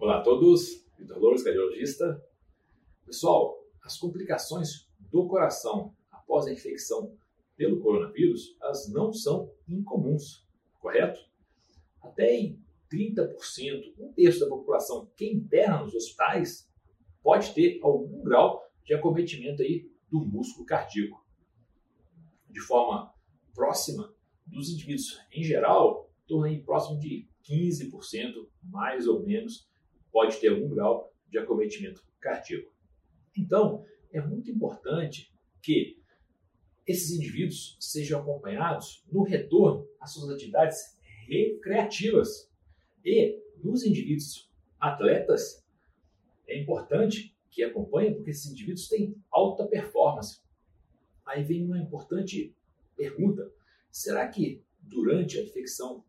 Olá a todos, Vitor Louros, cardiologista. Pessoal, as complicações do coração após a infecção pelo coronavírus, elas não são incomuns, correto? Até em 30%, um terço da população que interna nos hospitais pode ter algum grau de acometimento aí do músculo cardíaco. De forma próxima dos indivíduos em geral, torna aí próximo de 15%, mais ou menos, pode ter algum grau de acometimento cardíaco. Então, é muito importante que esses indivíduos sejam acompanhados no retorno às suas atividades recreativas. E nos indivíduos atletas, é importante que acompanhem, porque esses indivíduos têm alta performance. Aí vem uma importante pergunta: será que durante a infecção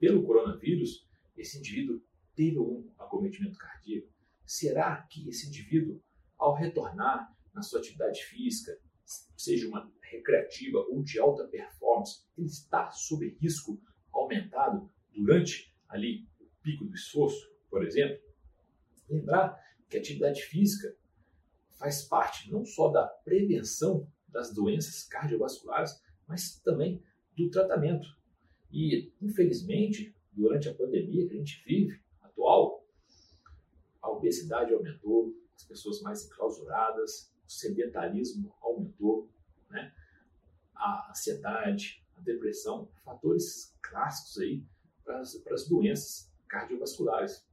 pelo coronavírus, esse indivíduo teve algum acometimento cardíaco? Será que esse indivíduo, ao retornar na sua atividade física, seja uma recreativa ou de alta performance, ele está sob risco aumentado durante ali o pico do esforço, por exemplo? Lembrar que a atividade física faz parte não só da prevenção das doenças cardiovasculares, mas também do tratamento. E, infelizmente, durante a pandemia que a gente vive, atual, a obesidade aumentou, as pessoas mais enclausuradas, o sedentarismo aumentou, né? a ansiedade, a depressão, fatores clássicos aí para as, para as doenças cardiovasculares.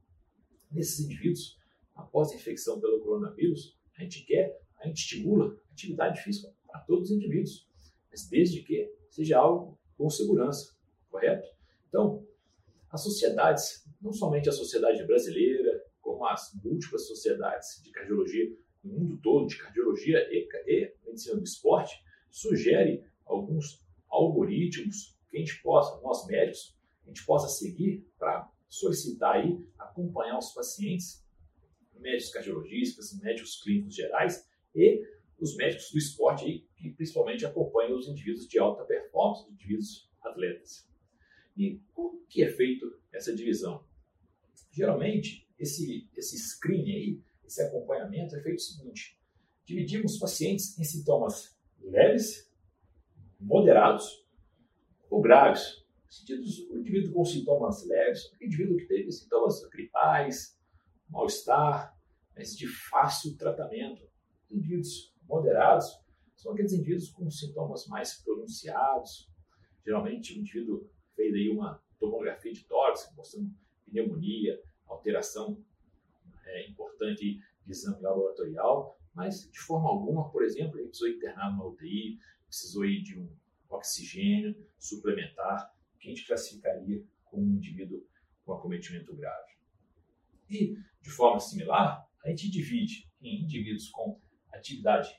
Nesses indivíduos, após a infecção pelo coronavírus, a gente quer, a gente estimula atividade física para todos os indivíduos, mas desde que seja algo com segurança, correto? Então, as sociedades, não somente a sociedade brasileira, como as múltiplas sociedades de cardiologia no mundo todo, de cardiologia e, e medicina do esporte, sugere alguns algoritmos que a gente possa, nós médicos, a gente possa seguir para solicitar aí, acompanhar os pacientes, médicos cardiologistas, médicos clínicos gerais e os médicos do esporte aí, que principalmente acompanham os indivíduos de alta performance, os indivíduos atletas. E como que é feito essa divisão? Geralmente, esse, esse screening aí, esse acompanhamento é feito o seguinte, dividimos pacientes em sintomas leves, moderados ou graves. Sentidos, o indivíduo com sintomas leves, o indivíduo que teve sintomas gripais, mal-estar, mas de fácil tratamento. Indivíduos moderados são aqueles indivíduos com sintomas mais pronunciados. Geralmente, o indivíduo fez aí uma tomografia de tórax, mostrando pneumonia, alteração é, importante de exame laboratorial, mas de forma alguma, por exemplo, ele precisou internar numa UTI, precisou ir de um oxigênio suplementar, que a gente classificaria como um indivíduo com acometimento grave. E, de forma similar, a gente divide em indivíduos com atividade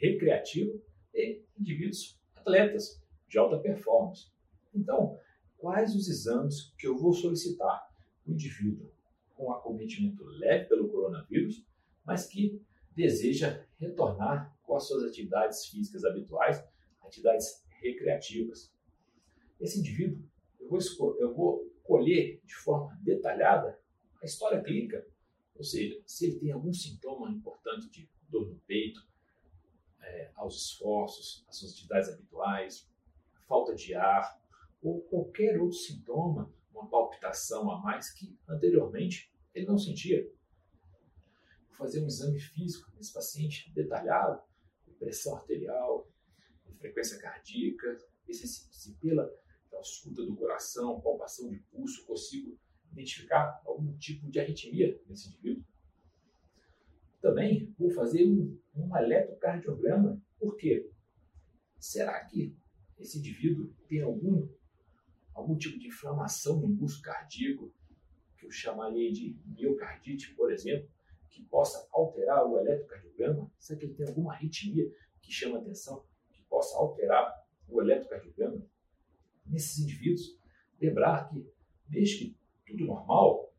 recreativa e indivíduos atletas de alta performance. Então, quais os exames que eu vou solicitar? Indivíduo com acometimento leve pelo coronavírus, mas que deseja retornar com as suas atividades físicas habituais, atividades recreativas. Esse indivíduo, eu vou, eu vou colher de forma detalhada a história clínica, ou seja, se ele tem algum sintoma importante de dor no peito, é, aos esforços, às suas atividades habituais, falta de ar, ou qualquer outro sintoma, uma palpitação a mais que anteriormente ele não sentia. Vou fazer um exame físico nesse paciente detalhado, pressão arterial, frequência cardíaca, ver se, se pela ausculta do coração, palpação de pulso, consigo identificar algum tipo de arritmia nesse indivíduo. Também vou fazer um, um eletrocardiograma. Por quê? Será que esse indivíduo tem algum algum tipo de inflamação no músculo cardíaco, que eu chamaria de miocardite, por exemplo, que possa alterar o eletrocardiograma? Será que ele tem alguma arritmia que chama atenção, que possa alterar o eletrocardiograma? Nesses indivíduos, lembrar que, desde que tudo normal,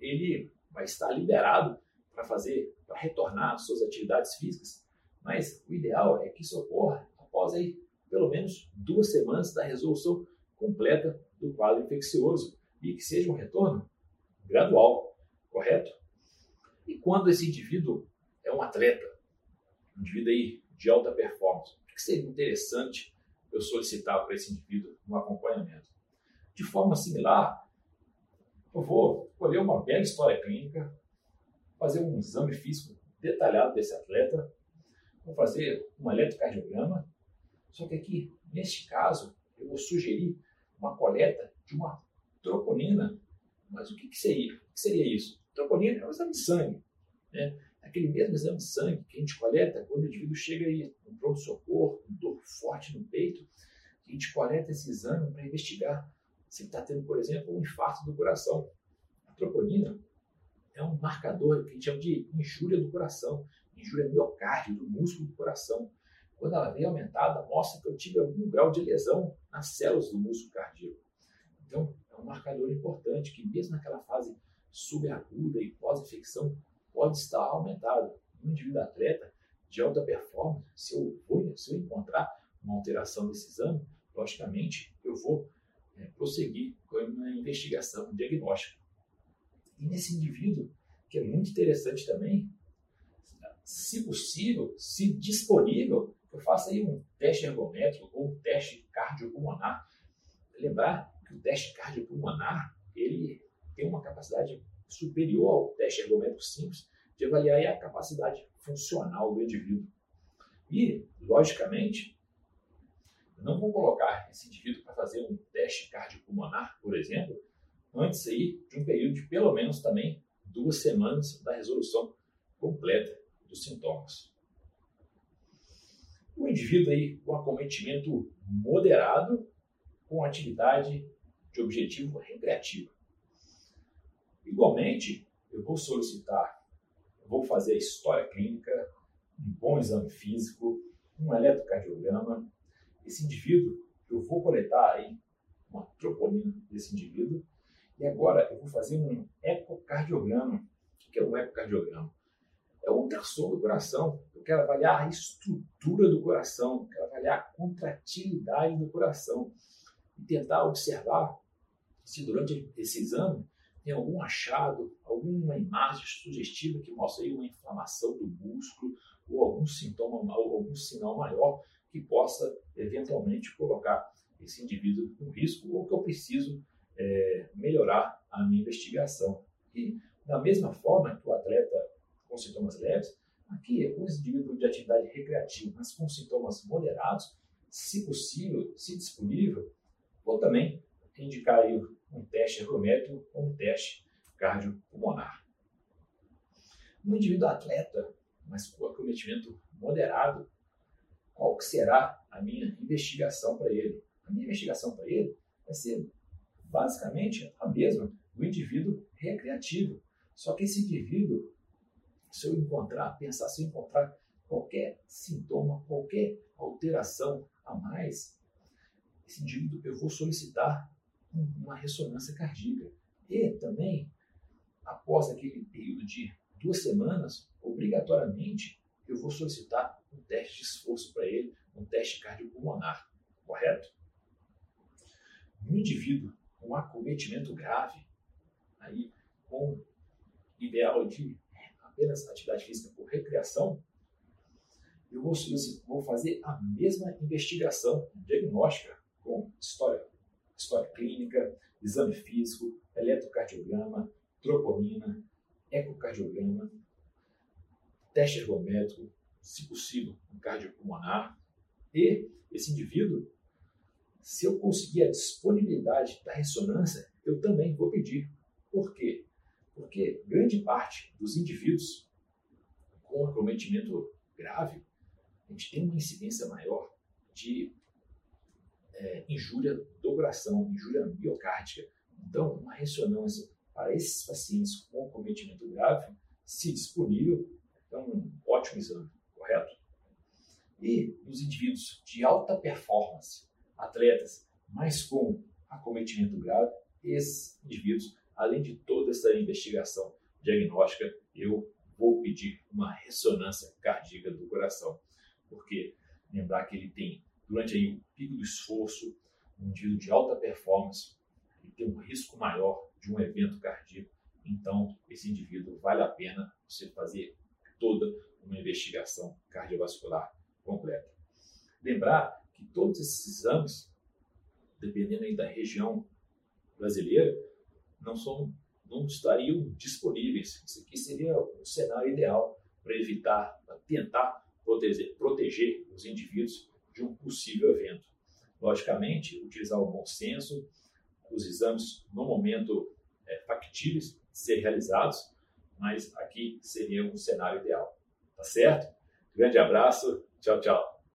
ele vai estar liberado para fazer, para retornar às suas atividades físicas, mas o ideal é que isso ocorra após aí pelo menos duas semanas da resolução completa do quadro infeccioso e que seja um retorno gradual, correto? E quando esse indivíduo é um atleta, um indivíduo aí de alta performance, o que seria interessante eu solicitar para esse indivíduo um acompanhamento? De forma similar, eu vou colher uma bela história clínica, fazer um exame físico detalhado desse atleta, vou fazer um eletrocardiograma, só que aqui, neste caso, eu vou sugerir uma coleta de uma troponina. Mas o que, que seria? O que seria isso? Troponina é um exame de sangue. Né? Aquele mesmo exame de sangue que a gente coleta quando o indivíduo chega aí no pronto-socorro, com dor forte no peito, a gente coleta esse exame para investigar se está tendo, por exemplo, um infarto do coração. A troponina é um marcador que a gente chama de injúria do coração, injúria miocárdio, do músculo do coração. Quando ela vem aumentada, mostra que eu tive algum grau de lesão nas células do músculo cardíaco. Então, é um marcador importante que, mesmo naquela fase subaguda e pós-infecção, pode estar aumentado. Um indivíduo atleta de alta performance, se eu, vou, se eu encontrar uma alteração desse exame, logicamente eu vou é, prosseguir com uma investigação diagnóstica. E nesse indivíduo, que é muito interessante também, se possível, se disponível, eu faça aí um teste ergométrico ou um teste cardiopulmonar. Lembrar que o teste cardiopulmonar ele tem uma capacidade superior ao teste ergométrico simples de avaliar a capacidade funcional do indivíduo. E, logicamente, não vou colocar esse indivíduo para fazer um teste cardiopulmonar, por exemplo, antes aí de um período de pelo menos também duas semanas da resolução completa dos sintomas. O indivíduo aí com acometimento moderado com atividade de objetivo recreativo. Igualmente, eu vou solicitar, eu vou fazer a história clínica, um bom exame físico, um eletrocardiograma. Esse indivíduo, eu vou coletar aí uma troponina desse indivíduo e agora eu vou fazer um ecocardiograma. O que é um ecocardiograma? É o ultrassom do coração. Eu quero avaliar a estrutura do coração, quero avaliar a contratilidade do coração e tentar observar se durante esse exame tem algum achado, alguma imagem sugestiva que mostra aí uma inflamação do músculo ou algum sintoma ou algum sinal maior que possa eventualmente colocar esse indivíduo com risco ou que eu preciso é, melhorar a minha investigação. E, da mesma forma que o atleta com sintomas leves, aqui, é os indivíduos de atividade recreativa, mas com sintomas moderados, se possível, se disponível, vou também indicar aí um teste ergométrico ou um teste cardiopulmonar. No indivíduo atleta, mas com acometimento moderado, qual que será a minha investigação para ele? A minha investigação para ele vai ser basicamente a mesma do indivíduo recreativo. Só que esse indivíduo, se eu encontrar, pensar, se eu encontrar qualquer sintoma, qualquer alteração a mais, esse indivíduo eu vou solicitar uma ressonância cardíaca. E também, após aquele período de duas semanas, obrigatoriamente eu vou solicitar um teste de esforço para ele, um teste cardiopulmonar, correto? No indivíduo com acometimento grave, aí com ideal de apenas atividade física por recreação, eu vou, vou fazer a mesma investigação diagnóstica com história, história clínica, exame físico, eletrocardiograma, troponina, ecocardiograma, teste ergométrico, se possível, um cardiopulmonar, e esse indivíduo se eu conseguir a disponibilidade da ressonância, eu também vou pedir. Por quê? Porque grande parte dos indivíduos com acometimento grave, a gente tem uma incidência maior de é, injúria do coração, injúria miocárdica. Então, uma ressonância para esses pacientes com acometimento grave, se disponível, é um ótimo exame, correto? E nos indivíduos de alta performance, atletas, mas com acometimento grave, esses indivíduos, além de toda essa investigação diagnóstica, eu vou pedir uma ressonância cardíaca do coração, porque lembrar que ele tem, durante aí o pico do esforço, um indivíduo de alta performance, ele tem um risco maior de um evento cardíaco, então esse indivíduo vale a pena você fazer toda uma investigação cardiovascular completa. Lembrar que todos esses exames, dependendo da região brasileira, não são não estariam disponíveis. Isso aqui seria o cenário ideal para evitar, para tentar proteger, proteger os indivíduos de um possível evento. Logicamente, utilizar o bom senso, os exames no momento é, factíveis ser realizados, mas aqui seria um cenário ideal. Tá certo? Grande abraço, tchau, tchau.